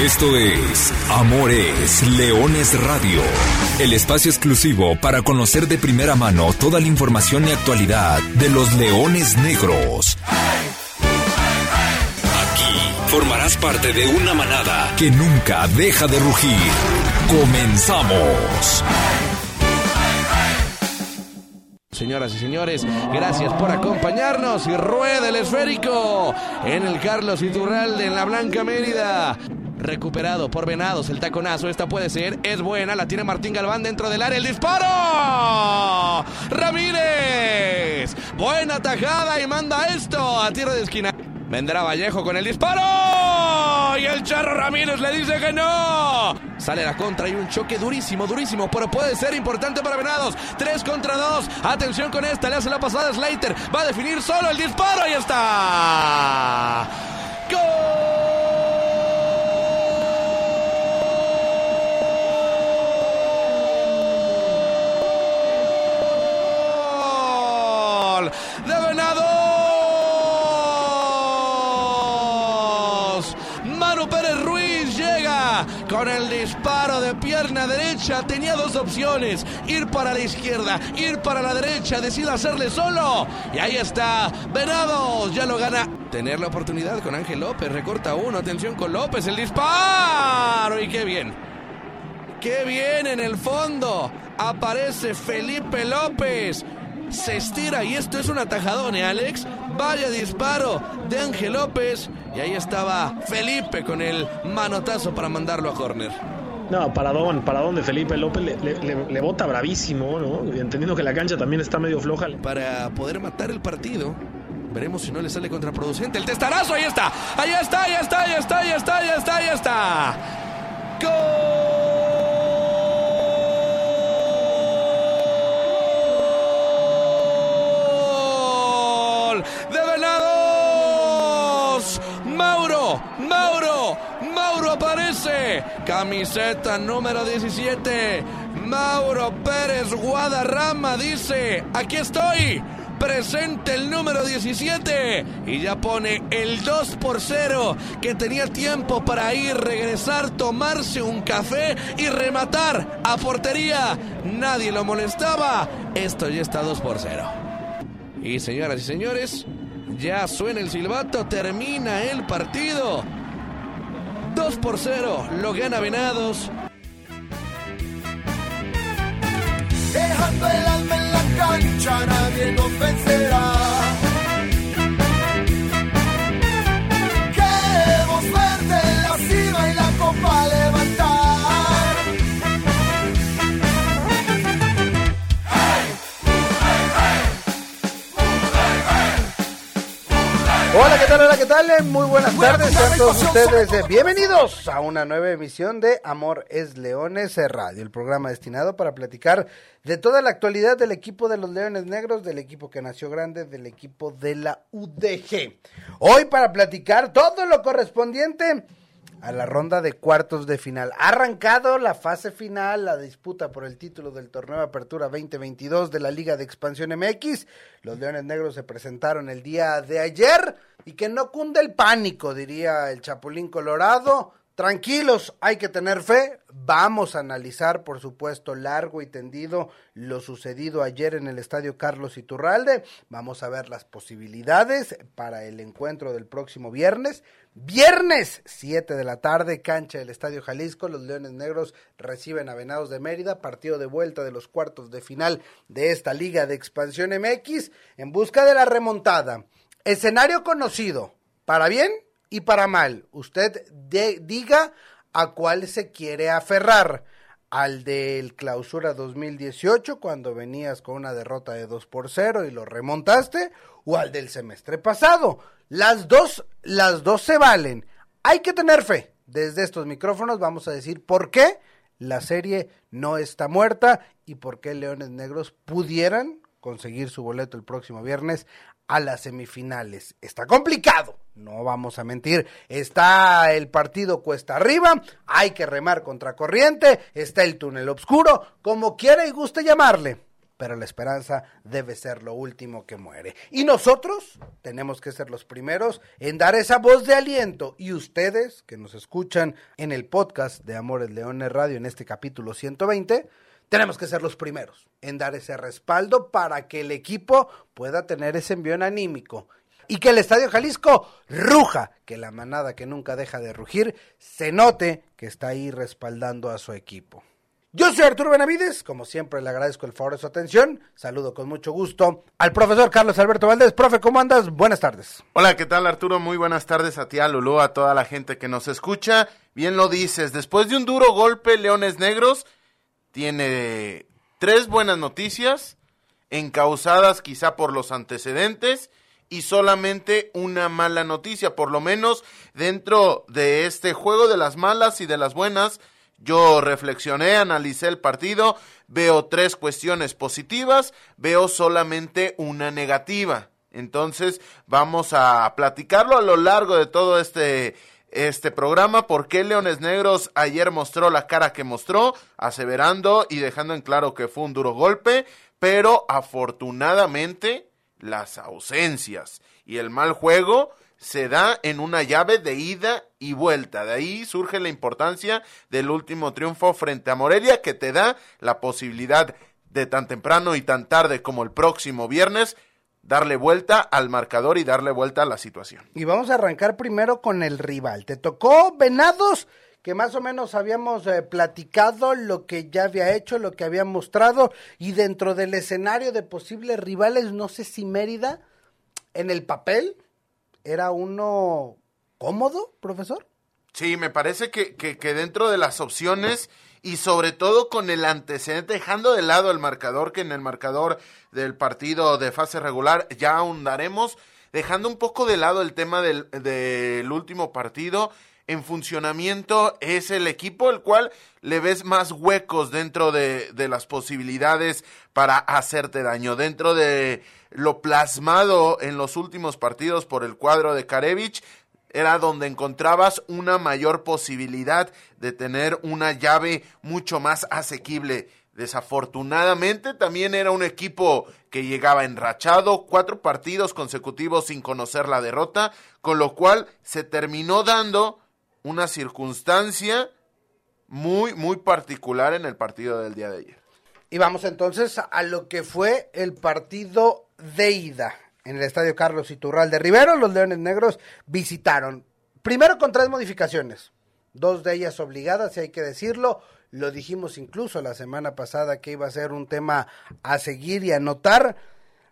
Esto es Amores Leones Radio, el espacio exclusivo para conocer de primera mano toda la información y actualidad de los leones negros. Aquí formarás parte de una manada que nunca deja de rugir. Comenzamos. Señoras y señores, gracias por acompañarnos y rueda el esférico en el Carlos Iturralde en la Blanca Mérida. Recuperado por Venados el taconazo, esta puede ser, es buena, la tiene Martín Galván dentro del área, el disparo. Ramírez, buena tajada y manda esto a tierra de esquina. Vendrá Vallejo con el disparo. Y el Charro Ramírez le dice que no. Sale la contra y un choque durísimo, durísimo, pero puede ser importante para Venados. Tres contra dos. Atención con esta, le hace la pasada Slater. Va a definir solo el disparo y está. ¡De Venados! Manu Pérez Ruiz llega con el disparo de pierna derecha. Tenía dos opciones: ir para la izquierda, ir para la derecha. Decide hacerle solo. Y ahí está. Venados ya lo gana. Tener la oportunidad con Ángel López. Recorta uno. Atención con López. El disparo. Y qué bien. Qué bien en el fondo. Aparece Felipe López. Se estira y esto es un atajadón, ¿eh, Alex? Vaya disparo de Ángel López. Y ahí estaba Felipe con el manotazo para mandarlo a córner. No, paradón, paradón de Felipe López le, le, le, bota bravísimo, ¿no? Entendiendo que la cancha también está medio floja. Para poder matar el partido. Veremos si no le sale contraproducente. El testarazo, ahí está. Ahí está, ahí está, ahí está, ahí está, ahí está, ahí está. ¡Gol! ¡Mauro! ¡Mauro! ¡Mauro aparece! Camiseta número 17. Mauro Pérez Guadarrama dice: Aquí estoy presente el número 17 y ya pone el 2 por 0 que tenía tiempo para ir, regresar, tomarse un café y rematar a portería. Nadie lo molestaba. Esto ya está 2 por 0. Y señoras y señores, ya suena el silbato, termina el partido. 2 por 0, lo gana Venados. Dejando el alma en la cancha, nadie nos vencerá. Hola, ¿qué tal? Hola, ¿qué tal? Muy buenas tardes, sean todos ustedes eh, bienvenidos a una nueva emisión de Amor es Leones Radio, el programa destinado para platicar de toda la actualidad del equipo de los Leones Negros, del equipo que nació grande, del equipo de la UDG. Hoy para platicar todo lo correspondiente a la ronda de cuartos de final. Ha arrancado la fase final, la disputa por el título del torneo de Apertura 2022 de la Liga de Expansión MX. Los Leones Negros se presentaron el día de ayer y que no cunde el pánico, diría el Chapulín Colorado. Tranquilos, hay que tener fe. Vamos a analizar, por supuesto, largo y tendido lo sucedido ayer en el Estadio Carlos Iturralde. Vamos a ver las posibilidades para el encuentro del próximo viernes. Viernes, 7 de la tarde, cancha del Estadio Jalisco. Los Leones Negros reciben a Venados de Mérida, partido de vuelta de los cuartos de final de esta Liga de Expansión MX en busca de la remontada. Escenario conocido, para bien y para mal. Usted diga a cuál se quiere aferrar. Al del clausura 2018, cuando venías con una derrota de 2 por 0 y lo remontaste, o al del semestre pasado. Las dos, las dos se valen. Hay que tener fe. Desde estos micrófonos vamos a decir por qué la serie no está muerta y por qué Leones Negros pudieran conseguir su boleto el próximo viernes a las semifinales. Está complicado, no vamos a mentir. Está el partido cuesta arriba, hay que remar contra corriente, está el túnel oscuro, como quiera y guste llamarle. Pero la esperanza debe ser lo último que muere. Y nosotros tenemos que ser los primeros en dar esa voz de aliento. Y ustedes que nos escuchan en el podcast de Amores Leones Radio en este capítulo 120, tenemos que ser los primeros en dar ese respaldo para que el equipo pueda tener ese envión anímico y que el Estadio Jalisco ruja, que la manada que nunca deja de rugir se note que está ahí respaldando a su equipo. Yo soy Arturo Benavides, como siempre le agradezco el favor de su atención, saludo con mucho gusto al profesor Carlos Alberto Valdés. Profe, ¿cómo andas? Buenas tardes. Hola, ¿qué tal Arturo? Muy buenas tardes a ti, a Lulú, a toda la gente que nos escucha. Bien lo dices, después de un duro golpe, Leones Negros tiene tres buenas noticias, encausadas quizá por los antecedentes y solamente una mala noticia, por lo menos dentro de este juego de las malas y de las buenas. Yo reflexioné, analicé el partido, veo tres cuestiones positivas, veo solamente una negativa. Entonces vamos a platicarlo a lo largo de todo este este programa por qué Leones Negros ayer mostró la cara que mostró, aseverando y dejando en claro que fue un duro golpe, pero afortunadamente las ausencias y el mal juego se da en una llave de ida y vuelta. De ahí surge la importancia del último triunfo frente a Morelia que te da la posibilidad de tan temprano y tan tarde como el próximo viernes darle vuelta al marcador y darle vuelta a la situación. Y vamos a arrancar primero con el rival. Te tocó Venados, que más o menos habíamos eh, platicado lo que ya había hecho, lo que había mostrado, y dentro del escenario de posibles rivales, no sé si Mérida, en el papel, era uno cómodo, profesor. Sí, me parece que, que, que dentro de las opciones y sobre todo con el antecedente, dejando de lado el marcador, que en el marcador del partido de fase regular ya ahondaremos, dejando un poco de lado el tema del, del último partido, en funcionamiento es el equipo el cual le ves más huecos dentro de, de las posibilidades para hacerte daño, dentro de lo plasmado en los últimos partidos por el cuadro de Karevich, era donde encontrabas una mayor posibilidad de tener una llave mucho más asequible. Desafortunadamente también era un equipo que llegaba enrachado, cuatro partidos consecutivos sin conocer la derrota, con lo cual se terminó dando una circunstancia muy, muy particular en el partido del día de ayer. Y vamos entonces a lo que fue el partido de ida en el estadio Carlos Iturral de Rivero. Los Leones Negros visitaron, primero con tres modificaciones, dos de ellas obligadas, si hay que decirlo. Lo dijimos incluso la semana pasada que iba a ser un tema a seguir y a notar.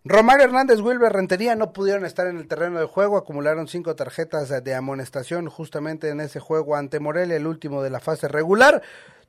Romario Hernández, Wilber Rentería no pudieron estar en el terreno de juego, acumularon cinco tarjetas de amonestación justamente en ese juego ante Morelia, el último de la fase regular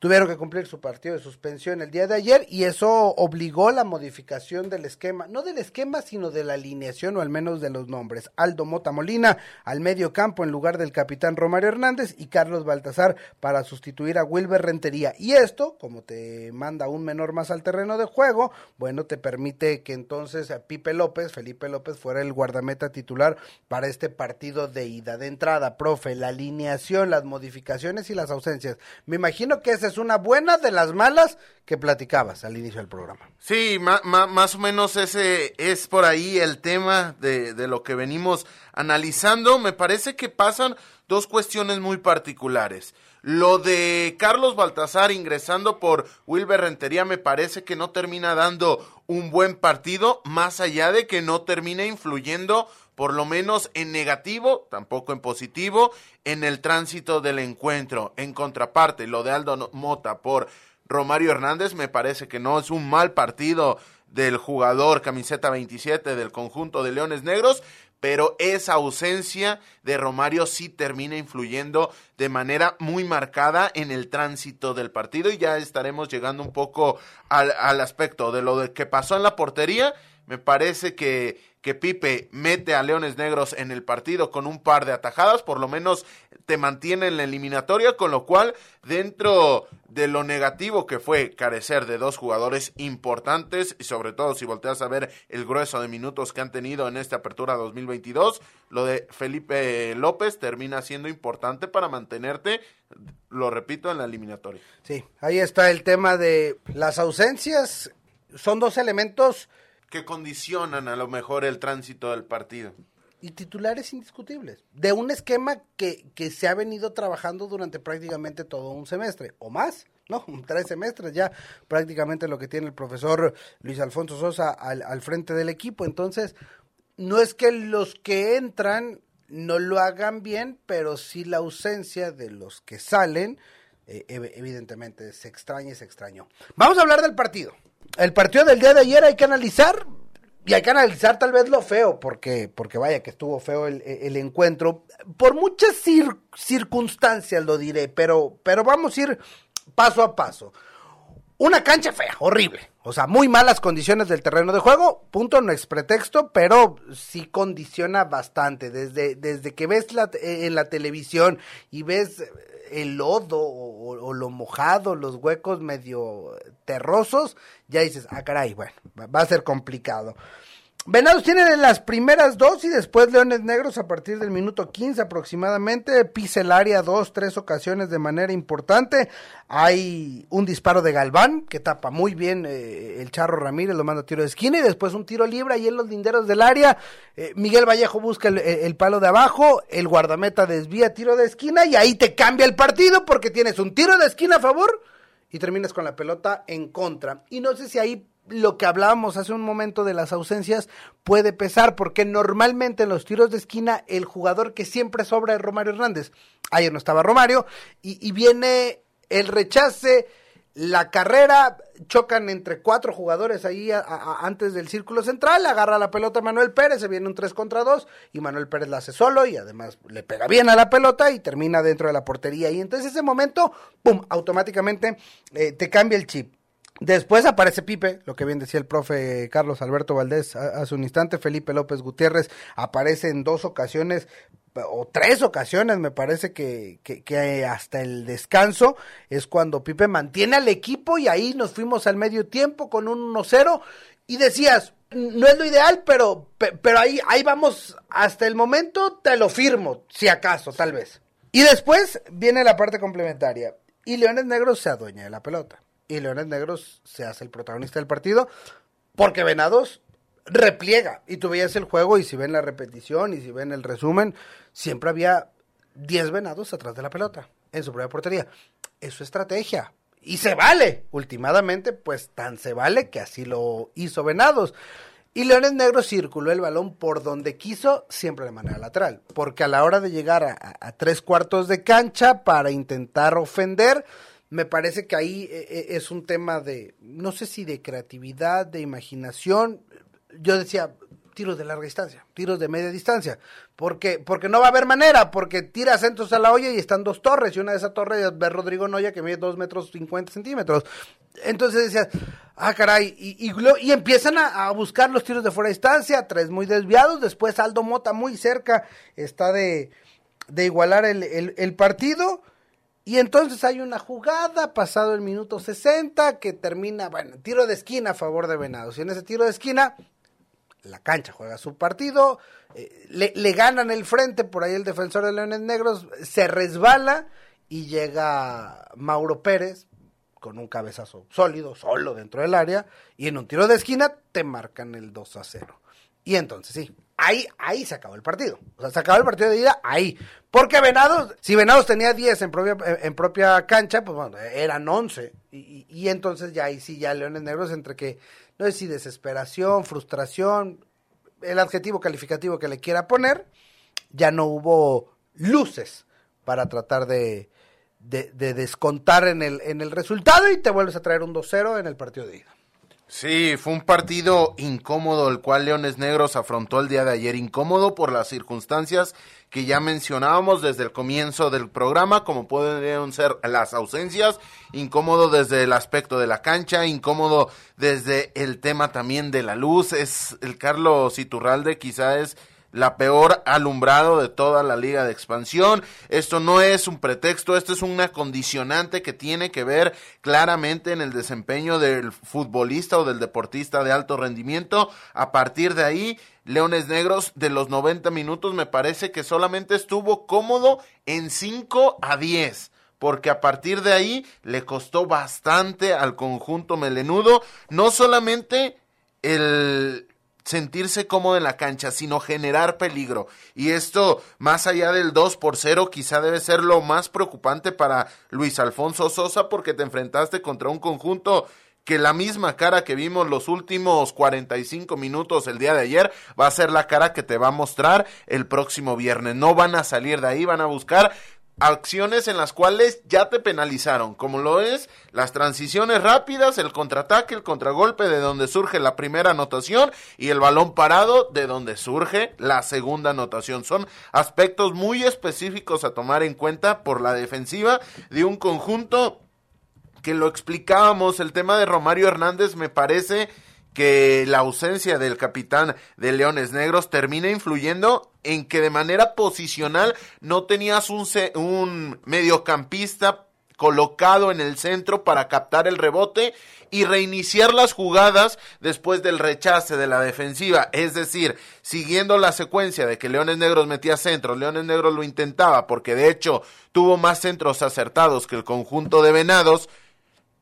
tuvieron que cumplir su partido de suspensión el día de ayer y eso obligó la modificación del esquema, no del esquema, sino de la alineación o al menos de los nombres. Aldo Mota Molina al medio campo en lugar del capitán Romario Hernández y Carlos Baltasar para sustituir a Wilber Rentería. Y esto, como te manda un menor más al terreno de juego, bueno, te permite que entonces Pipe López, Felipe López, fuera el guardameta titular para este partido de ida. De entrada, profe, la alineación, las modificaciones y las ausencias. Me imagino que ese es una buena de las malas que platicabas al inicio del programa. Sí, más o menos ese es por ahí el tema de, de lo que venimos analizando. Me parece que pasan dos cuestiones muy particulares. Lo de Carlos Baltasar ingresando por Wilber Rentería me parece que no termina dando un buen partido, más allá de que no termina influyendo por lo menos en negativo, tampoco en positivo, en el tránsito del encuentro. En contraparte, lo de Aldo Mota por Romario Hernández me parece que no es un mal partido del jugador camiseta 27 del conjunto de Leones Negros, pero esa ausencia de Romario sí termina influyendo de manera muy marcada en el tránsito del partido y ya estaremos llegando un poco al, al aspecto de lo de que pasó en la portería. Me parece que que Pipe mete a Leones Negros en el partido con un par de atajadas, por lo menos te mantiene en la eliminatoria, con lo cual dentro de lo negativo que fue carecer de dos jugadores importantes y sobre todo si volteas a ver el grueso de minutos que han tenido en esta apertura 2022, lo de Felipe López termina siendo importante para mantenerte, lo repito, en la eliminatoria. Sí, ahí está el tema de las ausencias son dos elementos que condicionan a lo mejor el tránsito del partido. Y titulares indiscutibles, de un esquema que, que se ha venido trabajando durante prácticamente todo un semestre, o más, ¿no? Tres semestres ya prácticamente lo que tiene el profesor Luis Alfonso Sosa al, al frente del equipo. Entonces, no es que los que entran no lo hagan bien, pero sí la ausencia de los que salen, eh, ev- evidentemente se extraña y se extrañó. Vamos a hablar del partido. El partido del día de ayer hay que analizar, y hay que analizar tal vez lo feo, porque, porque vaya que estuvo feo el, el encuentro. Por muchas cir- circunstancias lo diré, pero, pero vamos a ir paso a paso. Una cancha fea, horrible. O sea, muy malas condiciones del terreno de juego. Punto, no es pretexto, pero sí condiciona bastante. Desde, desde que ves en la televisión y ves el lodo o, o lo mojado, los huecos medio terrosos, ya dices, ah, caray, bueno, va- va a ser complicado. Venados tienen las primeras dos y después Leones Negros a partir del minuto 15 aproximadamente. Pisa el área dos, tres ocasiones de manera importante. Hay un disparo de Galván que tapa muy bien eh, el Charro Ramírez, lo manda a tiro de esquina y después un tiro libre ahí en los linderos del área. Eh, Miguel Vallejo busca el, el palo de abajo, el guardameta desvía tiro de esquina y ahí te cambia el partido porque tienes un tiro de esquina a favor y terminas con la pelota en contra. Y no sé si ahí lo que hablábamos hace un momento de las ausencias puede pesar, porque normalmente en los tiros de esquina el jugador que siempre sobra es Romario Hernández. Ayer no estaba Romario y, viene el rechace, la carrera, chocan entre cuatro jugadores ahí antes del círculo central, agarra la pelota Manuel Pérez, se viene un 3 contra 2 y Manuel Pérez la hace solo y además le pega bien a la pelota y termina dentro de la portería y entonces ese momento, ¡pum!, automáticamente eh, te cambia el chip. Después aparece Pipe, lo que bien decía el profe Carlos Alberto Valdés hace un instante, Felipe López Gutiérrez aparece en dos ocasiones o tres ocasiones me parece que, que, que hasta el descanso es cuando Pipe mantiene al equipo y ahí nos fuimos al medio tiempo con un 1-0 y decías, no es lo ideal, pero, pe- pero ahí, ahí vamos hasta el momento, te lo firmo, si acaso, tal vez. Y después viene la parte complementaria y Leones Negros se adueña de la pelota y Leones Negros se hace el protagonista del partido porque Venados repliega y tú veías el juego y si ven la repetición y si ven el resumen, siempre había 10 venados atrás de la pelota en su propia portería. Es su estrategia y se vale. Últimamente, pues tan se vale que así lo hizo Venados. Y Leones Negros circuló el balón por donde quiso, siempre de manera lateral. Porque a la hora de llegar a, a- a tres cuartos de cancha para intentar ofender, me parece que ahí eh, eh, es un tema de, no sé si de creatividad, de imaginación. Yo decía, tiros de larga distancia, tiros de media distancia. Porque, porque no va a haber manera, porque tira centros a la olla y están dos torres, y una de esas torres ve Rodrigo Noya que mide dos metros cincuenta centímetros. Entonces decías, ah, caray, y, empiezan a, buscar los tiros de fuera de distancia, tres muy desviados, después Aldo Mota muy cerca está de, igualar el partido. Y entonces hay una jugada pasado el minuto 60 que termina, bueno, tiro de esquina a favor de Venados. Y en ese tiro de esquina, la cancha juega su partido, eh, le, le ganan el frente, por ahí el defensor de Leones Negros se resbala y llega Mauro Pérez con un cabezazo sólido, solo dentro del área, y en un tiro de esquina te marcan el 2 a 0. Y entonces sí, ahí, ahí se acabó el partido. O sea, se acabó el partido de ida ahí. Porque Venados, si Venados tenía 10 en propia, en propia cancha, pues bueno, eran 11. Y, y- entonces ya ahí sí, ya Leones Negros, entre que, no sé si desesperación, frustración, el adjetivo calificativo que le quiera poner, ya no hubo luces para tratar de, de, de descontar en el, en el resultado y te vuelves a traer un 2-0 en el partido de ida. Sí, fue un partido incómodo el cual Leones Negros afrontó el día de ayer, incómodo por las circunstancias que ya mencionábamos desde el comienzo del programa, como pueden ser las ausencias, incómodo desde el aspecto de la cancha, incómodo desde el tema también de la luz, es el Carlos Iturralde quizá es la peor alumbrado de toda la liga de expansión. Esto no es un pretexto, esto es una condicionante que tiene que ver claramente en el desempeño del futbolista o del deportista de alto rendimiento. A partir de ahí, Leones Negros de los 90 minutos me parece que solamente estuvo cómodo en 5 a 10 porque a partir de ahí le costó bastante al conjunto melenudo, no solamente el sentirse cómodo en la cancha, sino generar peligro. Y esto, más allá del 2 por 0, quizá debe ser lo más preocupante para Luis Alfonso Sosa, porque te enfrentaste contra un conjunto que la misma cara que vimos los últimos 45 minutos el día de ayer va a ser la cara que te va a mostrar el próximo viernes. No van a salir de ahí, van a buscar acciones en las cuales ya te penalizaron, como lo es las transiciones rápidas, el contraataque, el contragolpe de donde surge la primera anotación y el balón parado de donde surge la segunda anotación. Son aspectos muy específicos a tomar en cuenta por la defensiva de un conjunto que lo explicábamos, el tema de Romario Hernández me parece que la ausencia del capitán de Leones Negros termina influyendo en que de manera posicional no tenías un, un mediocampista colocado en el centro para captar el rebote y reiniciar las jugadas después del rechace de la defensiva. Es decir, siguiendo la secuencia de que Leones Negros metía centros, Leones Negros lo intentaba porque de hecho tuvo más centros acertados que el conjunto de Venados,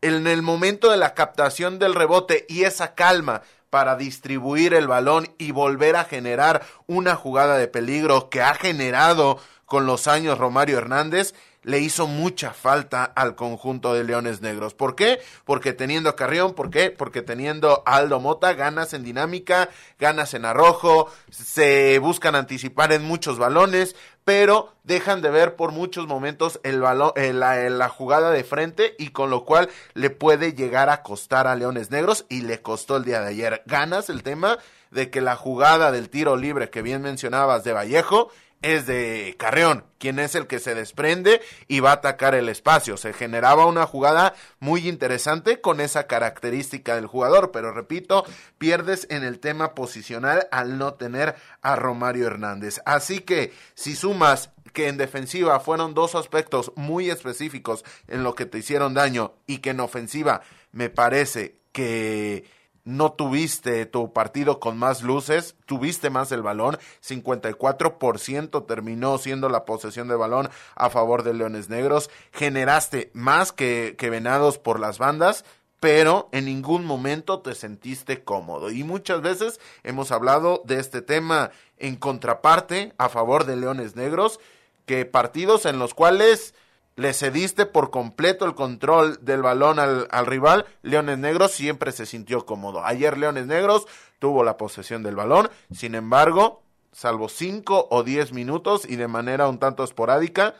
en el momento de la captación del rebote y esa calma para distribuir el balón y volver a generar una jugada de peligro que ha generado con los años Romario Hernández, le hizo mucha falta al conjunto de Leones Negros. ¿Por qué? Porque teniendo Carrión, ¿por qué? Porque teniendo a Aldo Mota, ganas en dinámica, ganas en arrojo, se buscan anticipar en muchos balones, pero dejan de ver por muchos momentos el balón, eh, la, eh, la, jugada de frente y con lo cual le puede llegar a costar a Leones Negros y le costó el día de ayer. Ganas el tema de que la jugada del tiro libre que bien mencionabas de Vallejo es de Carreón, quien es el que se desprende y va a atacar el espacio. Se generaba una jugada muy interesante con esa característica del jugador, pero repito, pierdes en el tema posicional al no tener a Romario Hernández. Así que si sumas que en defensiva fueron dos aspectos muy específicos en lo que te hicieron daño y que en ofensiva me parece que no tuviste tu partido con más luces, tuviste más el balón, 54% terminó siendo la posesión de balón a favor de Leones Negros, generaste más que, que Venados por las bandas, pero en ningún momento te sentiste cómodo. Y muchas veces hemos hablado de este tema en contraparte a favor de Leones Negros, que partidos en los cuales le cediste por completo el control del balón al, rival, Leones Negros siempre se sintió cómodo. Ayer Leones Negros tuvo la posesión del balón, sin embargo, salvo cinco o diez minutos y de manera un tanto esporádica,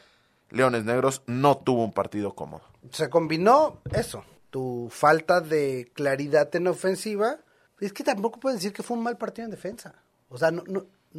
Leones Negros no tuvo un partido cómodo. Se combinó eso, tu falta de claridad en ofensiva. Es que tampoco puedes decir que fue un mal partido en defensa. O sea, no,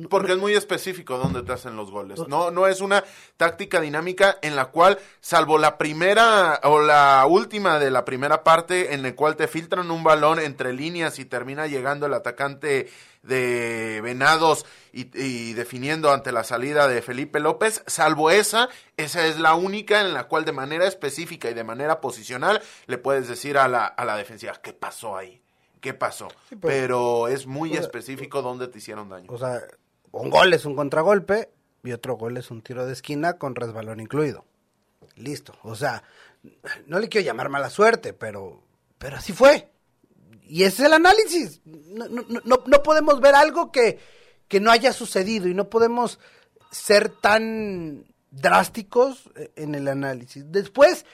porque es muy específico dónde te hacen los goles. No, no es una táctica dinámica en la cual, salvo la primera o la última de la primera parte, en la cual te filtran un balón entre líneas y termina llegando el atacante de Venados y, y, definiendo ante la salida de Felipe López, salvo esa, esa es la única en la cual de manera específica y de manera posicional le puedes decir a la, a la defensiva, ¿qué pasó ahí? ¿Qué pasó? Pues, Pero es muy específico dónde te hicieron daño. O sea, un gol es un contragolpe y otro gol es un tiro de esquina con resbalón incluido. Listo. O sea, no le quiero llamar mala suerte, pero, pero así fue. Y ese es el análisis. No, no, no, podemos ver algo que, que no haya sucedido y no podemos ser tan drásticos en el análisis. Después,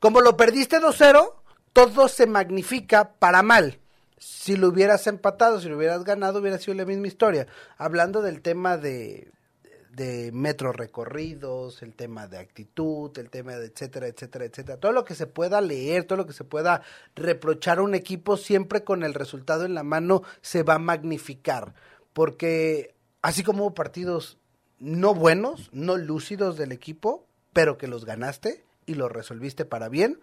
como lo perdiste 2-0, todo se magnifica para mal si lo hubieras empatado, si lo hubieras ganado, hubiera sido la misma historia. Hablando del tema de, de metro recorridos, el tema de actitud, el tema de etcétera, etcétera, etcétera. Todo lo que se pueda leer, todo lo que se pueda reprochar a un equipo, siempre con el resultado en la mano se va a magnificar. Porque así como hubo partidos no buenos, no lúcidos del equipo, pero que los ganaste y los resolviste para bien,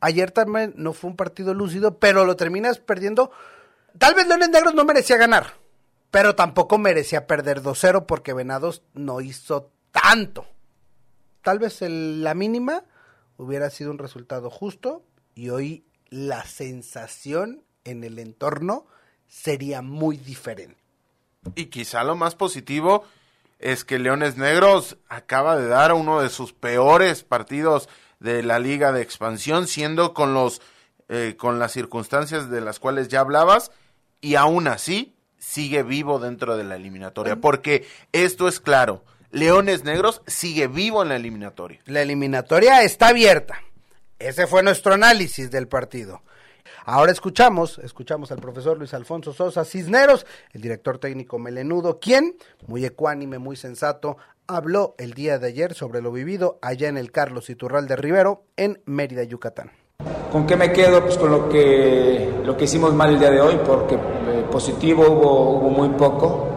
Ayer también no fue un partido lúcido, pero lo terminas perdiendo. Tal vez Leones Negros no merecía ganar, pero tampoco merecía perder 2-0 porque Venados no hizo tanto. Tal vez la mínima hubiera sido un resultado justo y hoy la sensación en el entorno sería muy diferente. Y quizá lo más positivo es que Leones Negros acaba de dar uno de sus peores partidos de la liga de expansión, siendo con los eh, con las circunstancias de las cuales ya hablabas, y aún así sigue vivo dentro de la eliminatoria, porque esto es claro, Leones Negros sigue vivo en la eliminatoria. La eliminatoria está abierta. Ese fue nuestro análisis del partido. Ahora escuchamos, escuchamos al profesor Luis Alfonso Sosa Cisneros, el director técnico melenudo, quien, muy ecuánime, muy sensato, habló el día de ayer sobre lo vivido allá en el Carlos Iturral de Rivero, en Mérida, Yucatán. ¿Con qué me quedo? Pues con lo que, lo que hicimos mal el día de hoy, porque eh, positivo hubo, hubo muy poco.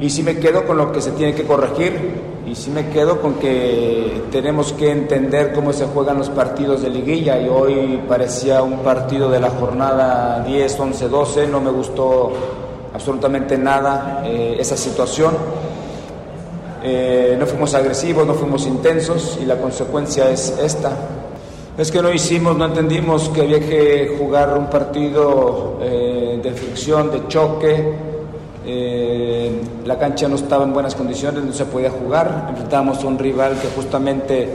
Y sí me quedo con lo que se tiene que corregir y sí me quedo con que tenemos que entender cómo se juegan los partidos de liguilla y hoy parecía un partido de la jornada 10, 11, 12, no me gustó absolutamente nada eh, esa situación. Eh, no fuimos agresivos, no fuimos intensos y la consecuencia es esta. Es que no hicimos, no entendimos que había que jugar un partido eh, de fricción, de choque, eh, la cancha no estaba en buenas condiciones, no se podía jugar. Enfrentábamos a un rival que justamente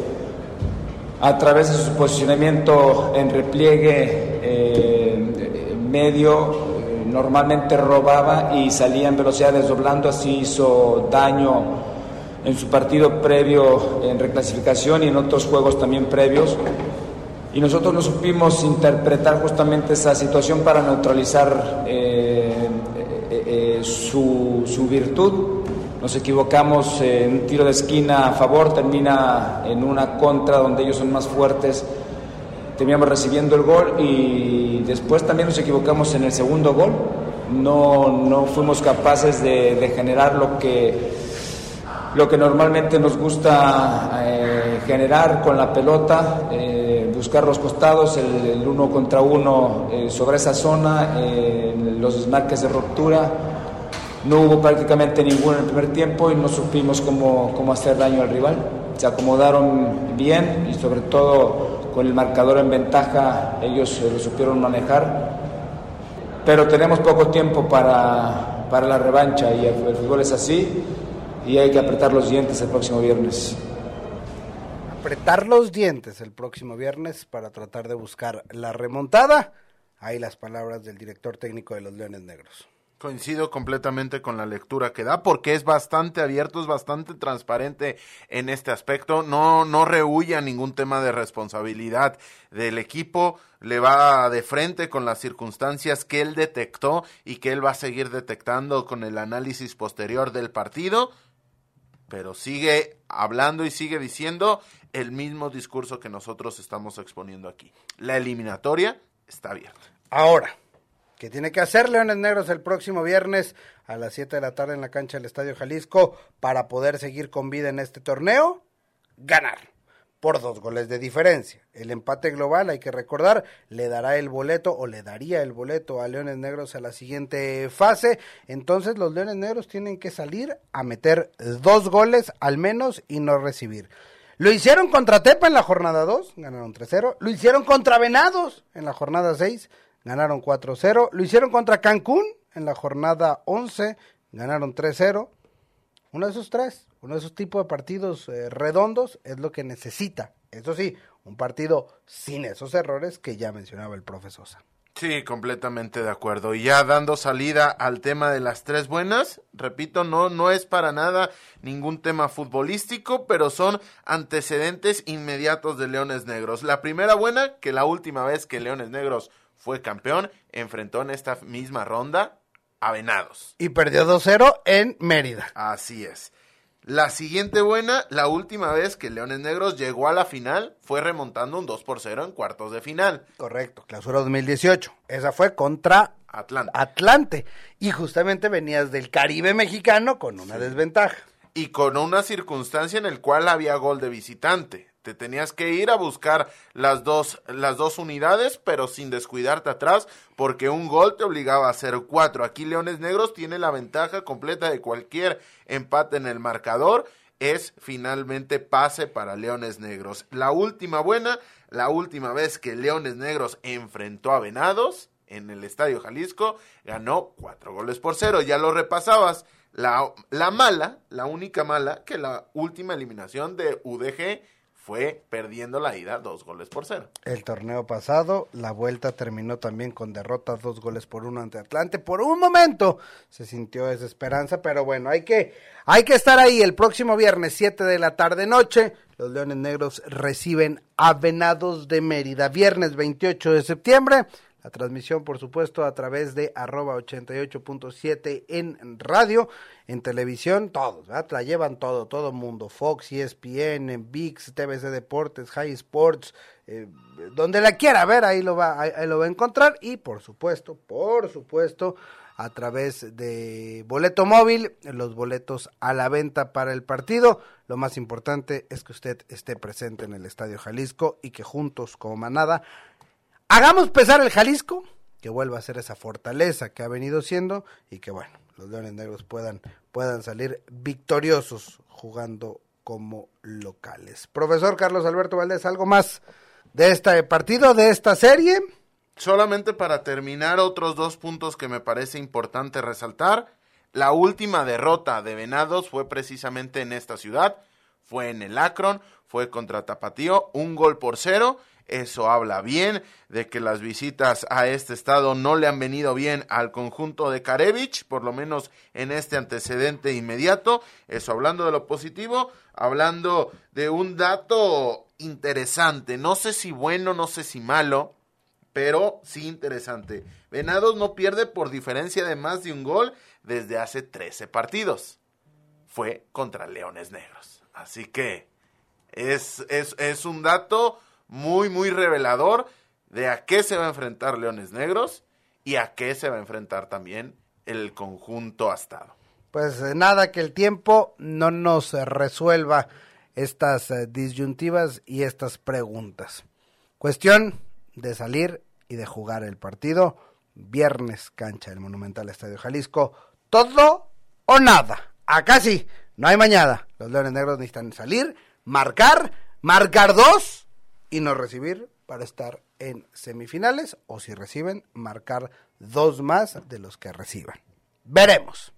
a través de su posicionamiento en repliegue medio normalmente robaba y salía en velocidad desdoblando, así hizo daño en su partido previo en reclasificación y en otros juegos también previos. Y nosotros no supimos interpretar justamente esa situación para neutralizar eh, su, su, virtud. Nos equivocamos en un tiro de esquina a favor, termina en una contra donde ellos son más fuertes. Terminamos recibiendo el gol y después también nos equivocamos en el segundo gol. No, no fuimos capaces de, de generar lo que, lo que normalmente nos gusta eh, generar con la pelota, eh, buscar los costados, el, uno contra uno sobre esa zona, los desmarques de ruptura. No hubo prácticamente ninguno en el primer tiempo y no supimos cómo, cómo hacer daño al rival. Se acomodaron bien y sobre todo con el marcador en ventaja ellos lo supieron manejar. Pero tenemos poco tiempo para, para la revancha y el, el fútbol es así y hay que apretar los dientes el próximo viernes apretar los dientes el próximo viernes para tratar de buscar la remontada. Ahí las palabras del director técnico de los Leones Negros. Coincido completamente con la lectura que da porque es bastante abierto, es bastante transparente en este aspecto. No, no rehuye ningún tema de responsabilidad del equipo. Le va de frente con las circunstancias que él detectó y que él va a seguir detectando con el análisis posterior del partido. Pero sigue hablando y sigue diciendo el mismo discurso que nosotros estamos exponiendo aquí. La eliminatoria está abierta. Ahora, ¿qué tiene que hacer Leones Negros el próximo viernes a las 7 de la tarde en la cancha del Estadio Jalisco para poder seguir con vida en este torneo? Ganar por dos goles de diferencia. El empate global, hay que recordar, le dará el boleto o le daría el boleto a Leones Negros a la siguiente fase. Entonces los Leones Negros tienen que salir a meter dos goles al menos y no recibir. Lo hicieron contra Tepa en la jornada 2, ganaron 3-0. Lo hicieron contra Venados en la jornada 6, ganaron 4-0. Lo hicieron contra Cancún en la jornada 11, ganaron 3-0. Uno de esos tres, uno de esos tipos de partidos eh, redondos es lo que necesita. Eso sí, un partido sin esos errores que ya mencionaba el profesor Sosa. Sí, completamente de acuerdo. Y ya dando salida al tema de las tres buenas, repito, no, no es para nada ningún tema futbolístico, pero son antecedentes inmediatos de Leones Negros. La primera buena, que la última vez que Leones Negros fue campeón, enfrentó en esta misma ronda a Venados. Y perdió 2-0 en Mérida. Así es. La siguiente buena, la última vez que Leones Negros llegó a la final fue remontando un 2 por 0 en cuartos de final. Correcto, clausura 2018. Esa fue contra Atlante. Atlante. Y justamente venías del Caribe mexicano con una desventaja. Y con una circunstancia en el cual había gol de visitante. Te tenías que ir a buscar las dos, las dos unidades, pero sin descuidarte atrás, porque un gol te obligaba a hacer cuatro. Aquí Leones Negros tiene la ventaja completa de cualquier empate en el marcador. Es finalmente pase para Leones Negros. La última buena, la última vez que Leones Negros enfrentó a Venados en el Estadio Jalisco, ganó cuatro goles por cero. Ya lo repasabas. La, la mala, la única mala, que la última eliminación de UDG fue perdiendo la ida dos goles por cero. El torneo pasado, la vuelta terminó también con derrotas dos goles por uno ante Atlante. Por un momento se sintió esa esperanza, pero bueno, hay que, hay que estar ahí el próximo viernes, 7 de la tarde noche. Los Leones Negros reciben a Venados de Mérida, viernes 28 de septiembre. La transmisión, por supuesto, a través de arroba 88.7 en radio, en televisión, todos, ¿verdad? La llevan todo, todo mundo. Fox, ESPN, VIX, TVC Deportes, High Sports, eh, donde la quiera ver, ahí lo, va, ahí, ahí lo va a encontrar. Y, por supuesto, por supuesto, a través de boleto móvil, los boletos a la venta para el partido. Lo más importante es que usted esté presente en el Estadio Jalisco y que juntos, como manada, hagamos pesar el Jalisco, que vuelva a ser esa fortaleza que ha venido siendo y que bueno, los Leones Negros puedan, puedan salir victoriosos jugando como locales. Profesor Carlos Alberto Valdés, ¿algo más de este partido, de esta serie? Solamente para terminar, otros dos puntos que me parece importante resaltar. La última derrota de Venados fue precisamente en esta ciudad, fue en el Akron, fue contra Tapatío, un gol por cero. Eso habla bien de que las visitas a este estado no le han venido bien al conjunto de Karevich, por lo menos en este antecedente inmediato. Eso hablando de lo positivo, hablando de un dato interesante, no sé si bueno, no sé si malo, pero sí interesante. Venados no pierde por diferencia de más de un gol desde hace 13 partidos. Fue contra Leones Negros. Así que es, es, es un dato muy, muy revelador de a qué se va a enfrentar Leones Negros y a qué se va a enfrentar también el conjunto astado. Pues eh, nada, que el tiempo no nos resuelva estas eh, disyuntivas y estas preguntas. Cuestión de salir y de jugar el partido. Viernes, cancha del Monumental Estadio Jalisco. Todo o nada. Acá sí, no hay mañana. Los Leones Negros necesitan salir, marcar, marcar dos y no recibir para estar en semifinales. O si reciben, marcar dos más de los que reciban. Veremos.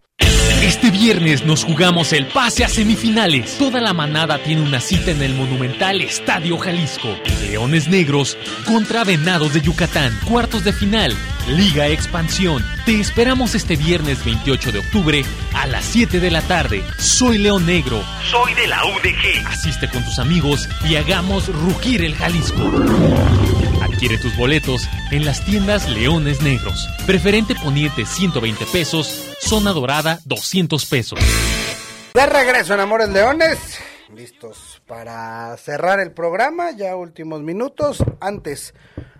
Este viernes nos jugamos el pase a semifinales. Toda la manada tiene una cita en el monumental Estadio Jalisco. Leones Negros contra Venados de Yucatán. Cuartos de final. Liga Expansión. Te esperamos este viernes 28 de octubre a las 7 de la tarde. Soy León Negro. Soy de la UDG. Asiste con tus amigos y hagamos rugir el Jalisco. Adquiere tus boletos en las tiendas Leones Negros. Preferente poniente 120 pesos. Zona Dorada 200 pesos. De regreso en Amores Leones, listos para cerrar el programa, ya últimos minutos. Antes,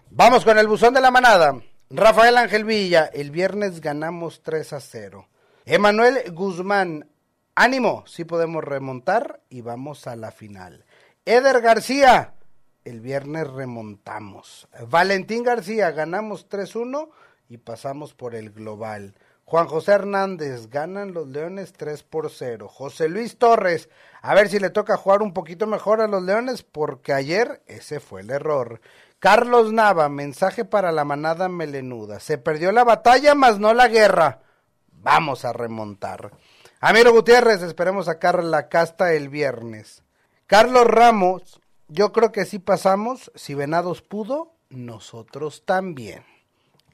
vamos con el buzón de la manada. Rafael Ángel Villa, el viernes ganamos 3 a 0. Emanuel Guzmán, ánimo, sí podemos remontar y vamos a la final. Eder García, el viernes remontamos. Valentín García, ganamos 3-1 y pasamos por el global. Juan José Hernández, ganan los Leones 3 por 0. José Luis Torres, a ver si le toca jugar un poquito mejor a los Leones, porque ayer ese fue el error. Carlos Nava, mensaje para la manada melenuda. Se perdió la batalla, mas no la guerra. Vamos a remontar. Amiro Gutiérrez, esperemos sacar la casta el viernes. Carlos Ramos, yo creo que sí pasamos. Si Venados pudo, nosotros también.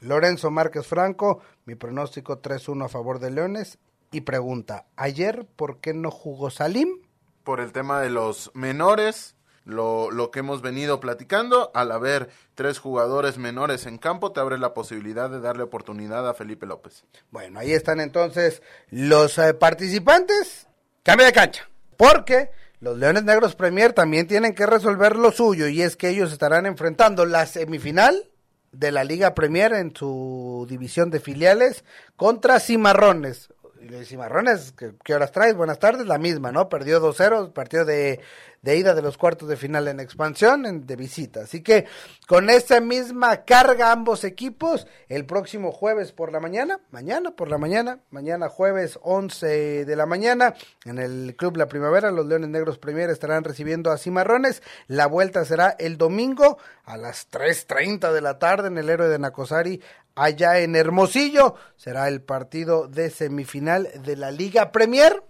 Lorenzo Márquez Franco, mi pronóstico 3-1 a favor de Leones. Y pregunta, ayer, ¿por qué no jugó Salim? Por el tema de los menores, lo, lo que hemos venido platicando, al haber tres jugadores menores en campo, te abre la posibilidad de darle oportunidad a Felipe López. Bueno, ahí están entonces los eh, participantes. Cambio de cancha. Porque los Leones Negros Premier también tienen que resolver lo suyo y es que ellos estarán enfrentando la semifinal de la Liga Premier en su división de filiales contra Cimarrones. Y Cimarrones, ¿qué, ¿qué, horas traes? Buenas tardes, la misma, ¿no? Perdió 2-0, partido de, de, ida de los cuartos de final en expansión, de visita. Así que con esa misma carga ambos equipos, el próximo jueves por la mañana, mañana por la mañana, mañana jueves 11 de la mañana, en el Club La Primavera, los Leones Negros Premier estarán recibiendo a Cimarrones. La vuelta será el domingo a las 3.30 de la tarde en el Héroe de Nacosari, allá en Hermosillo. Será el partido de semifinal de la Liga Premier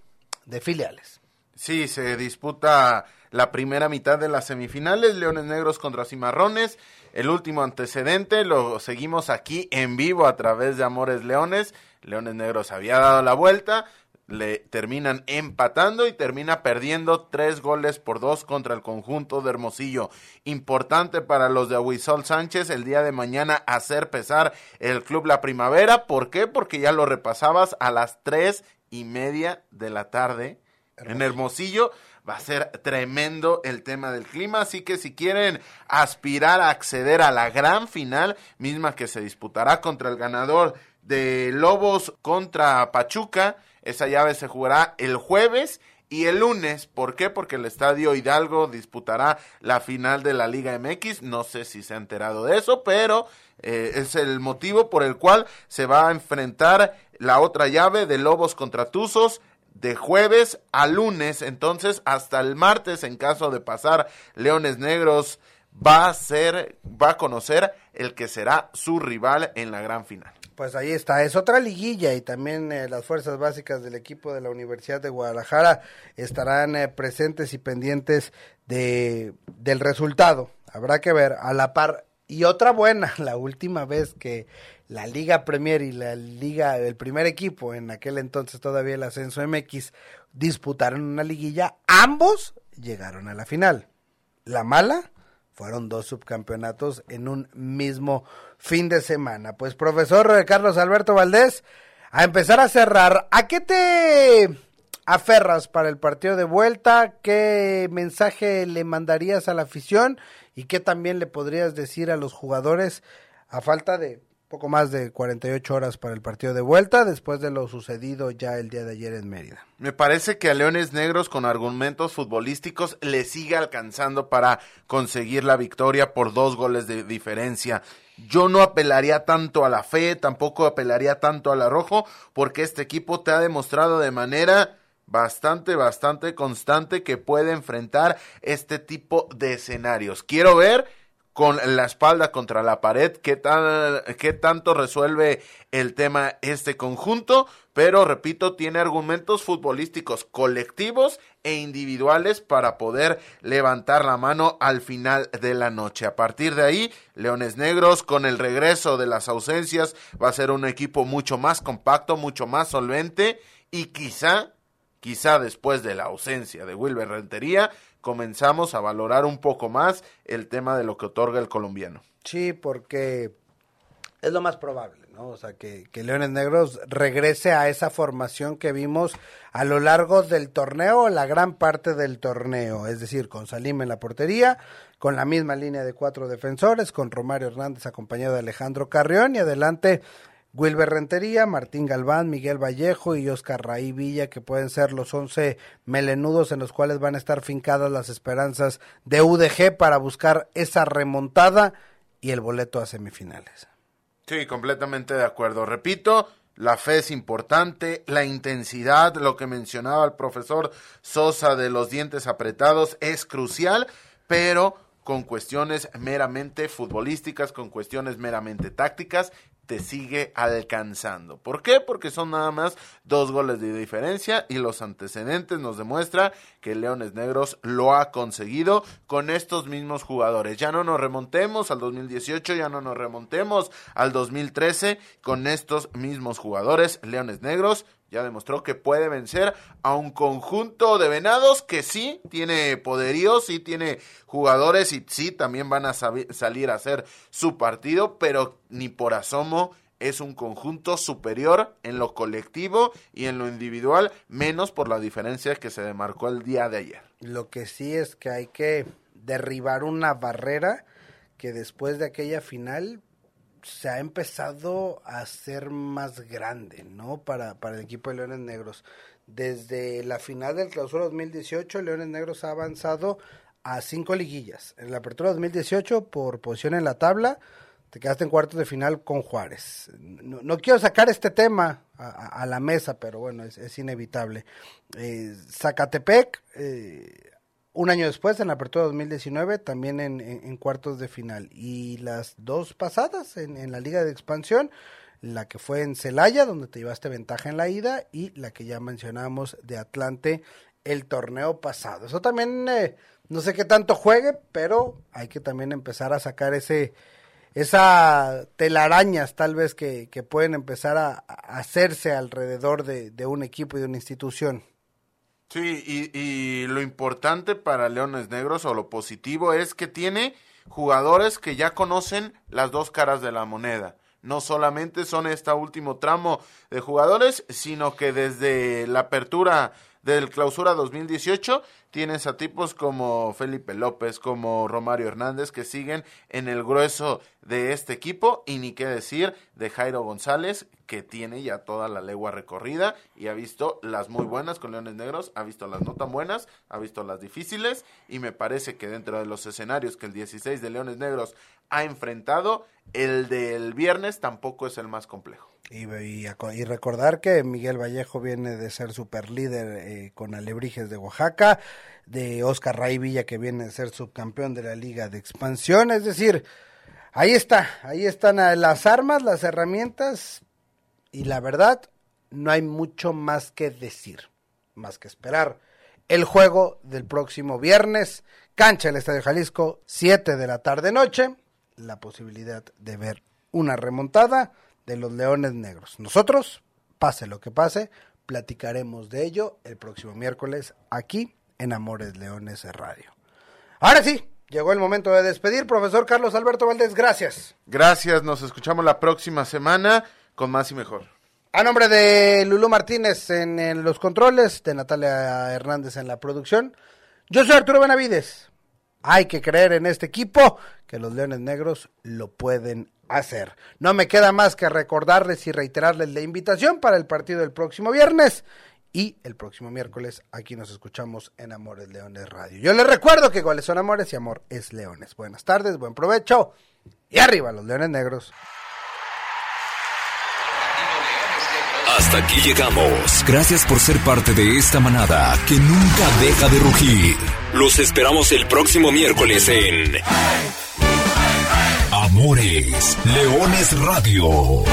de filiales. Sí, se disputa la primera mitad de las semifinales, Leones Negros contra Cimarrones. El último antecedente lo seguimos aquí en vivo a través de Amores Leones. Leones Negros había dado la vuelta, le terminan empatando y termina perdiendo tres goles por dos contra el conjunto de Hermosillo. Importante para los de Aguisol Sánchez el día de mañana hacer pesar el club La Primavera. ¿Por qué? Porque ya lo repasabas a las tres y media de la tarde en Hermosillo. Va a ser tremendo el tema del clima, así que si quieren aspirar a acceder a la gran final, misma que se disputará contra el ganador de Lobos contra Pachuca, esa llave se jugará el jueves y el lunes. ¿Por qué? Porque el Estadio Hidalgo disputará la final de la Liga MX. No sé si se ha enterado de eso, pero eh, es el motivo por el cual se va a enfrentar la otra llave de Lobos contra Tuzos de jueves a lunes. Entonces, hasta el martes, en caso de pasar Leones Negros, va a ser, va a conocer el que será su rival en la gran final. Pues ahí está, es otra liguilla y también eh, las fuerzas básicas del equipo de la Universidad de Guadalajara estarán eh, presentes y pendientes de, del resultado. Habrá que ver a la par. Y otra buena, la última vez que la Liga Premier y la Liga, el primer equipo, en aquel entonces todavía el Ascenso MX, disputaron una liguilla, ambos llegaron a la final. La mala fueron dos subcampeonatos en un mismo fin de semana. Pues profesor Carlos Alberto Valdés, a empezar a cerrar, ¿a qué te aferras para el partido de vuelta? ¿Qué mensaje le mandarías a la afición? ¿Y qué también le podrías decir a los jugadores a falta de poco más de 48 horas para el partido de vuelta después de lo sucedido ya el día de ayer en Mérida. Me parece que a Leones Negros con argumentos futbolísticos le sigue alcanzando para conseguir la victoria por dos goles de diferencia. Yo no apelaría tanto a la fe, tampoco apelaría tanto al arrojo, porque este equipo te ha demostrado de manera bastante, bastante constante que puede enfrentar este tipo de escenarios. Quiero ver con la espalda contra la pared, qué, tan, qué tanto resuelve el tema este conjunto, pero repito, tiene argumentos futbolísticos colectivos e individuales para poder levantar la mano al final de la noche. A partir de ahí, Leones Negros, con el regreso de las ausencias, va a ser un equipo mucho más compacto, mucho más solvente y quizá, quizá después de la ausencia de Wilber Rentería, comenzamos a valorar un poco más el tema de lo que otorga el colombiano. Sí, porque es lo más probable, O sea, que, que, Leones Negros regrese a esa formación que vimos a lo largo del torneo, la gran parte del torneo, es decir, con Salim en la portería, con la misma línea de cuatro defensores, con Romario Hernández acompañado de Alejandro Carrión y adelante Wilber Rentería, Martín Galván, Miguel Vallejo y Oscar Raí Villa, que pueden ser los once melenudos en los cuales van a estar fincadas las esperanzas de UDG para buscar esa remontada y el boleto a semifinales. Sí, completamente de acuerdo. Repito, la fe es importante, la intensidad, lo que mencionaba el profesor Sosa de los dientes apretados es crucial, pero con cuestiones meramente futbolísticas, con cuestiones meramente tácticas te sigue alcanzando. ¿Por qué? Porque son nada más dos goles de diferencia y los antecedentes nos demuestra que Leones Negros lo ha conseguido con estos mismos jugadores. Ya no nos remontemos al 2018, ya no nos remontemos al 2013 con estos mismos jugadores. Leones Negros ya demostró que puede vencer a un conjunto de venados que sí tiene poderío, sí tiene jugadores y sí también van a salir a hacer su partido, pero ni por asomo es un conjunto superior en lo colectivo y en lo individual, menos por la diferencia que se demarcó el día de ayer. Lo que sí es que hay que derribar una barrera que después de aquella final se ha empezado a ser más grande, ¿no? Para, para el equipo de Leones Negros. Desde la final del clausura 2018, Leones Negros ha avanzado a cinco liguillas. En la apertura 2018, por posición en la tabla, te quedaste en cuartos de final con Juárez. No, quiero sacar este tema a, la mesa, pero bueno, es, inevitable. Eh, Zacatepec, eh, un año después, en la apertura 2019, también en, cuartos de final. Y las dos pasadas en, la Liga de Expansión, la que fue en Celaya, donde te llevaste ventaja en la ida, y la que ya mencionamos de Atlante el torneo pasado. Eso también eh, no sé qué tanto juegue, pero hay que también empezar a sacar ese esa telarañas tal vez que, que pueden empezar a, hacerse alrededor de, de, un equipo y de una institución. Sí, y, y lo importante para Leones Negros o lo positivo es que tiene jugadores que ya conocen las dos caras de la moneda. No solamente son este último tramo de jugadores, sino que desde la apertura del clausura 2018 tienes a tipos como Felipe López, como Romario Hernández, que siguen en el grueso de este equipo, y ni qué decir de Jairo González, que tiene ya toda la legua recorrida y ha visto las muy buenas con Leones Negros, ha visto las no tan buenas, ha visto las difíciles, y me parece que dentro de los escenarios que el 16 de Leones Negros ha enfrentado, el del viernes tampoco es el más complejo. Y, y, recordar que Miguel Vallejo viene de ser super líder eh, con Alebrijes de Oaxaca, de Oscar Ray Villa que viene de ser subcampeón de la Liga de Expansión, es decir, ahí está, ahí están las armas, las herramientas y la verdad no hay mucho más que decir, más que esperar el juego del próximo viernes, cancha el Estadio Jalisco, 7 de la tarde noche, la posibilidad de ver una remontada de los Leones Negros. Nosotros, pase lo que pase, platicaremos de ello el próximo miércoles aquí en Amores Leones Radio. Ahora sí, llegó el momento de despedir. Profesor Carlos Alberto Valdés, gracias. Gracias, nos escuchamos la próxima semana con más y mejor. A nombre de Lulú Martínez en, en los controles, de Natalia Hernández en la producción, yo soy Arturo Benavides. Hay que creer en este equipo que los Leones Negros lo pueden hacer. No me queda más que recordarles y reiterarles la invitación para el partido del próximo viernes y el próximo miércoles aquí nos escuchamos en Amores Leones Radio. Yo les recuerdo que goles son amores y amor es leones. Buenas tardes, buen provecho y arriba los Leones Negros. Hasta aquí llegamos. Gracias por ser parte de esta manada que nunca deja de rugir. Los esperamos el próximo miércoles en Amores Leones Radio.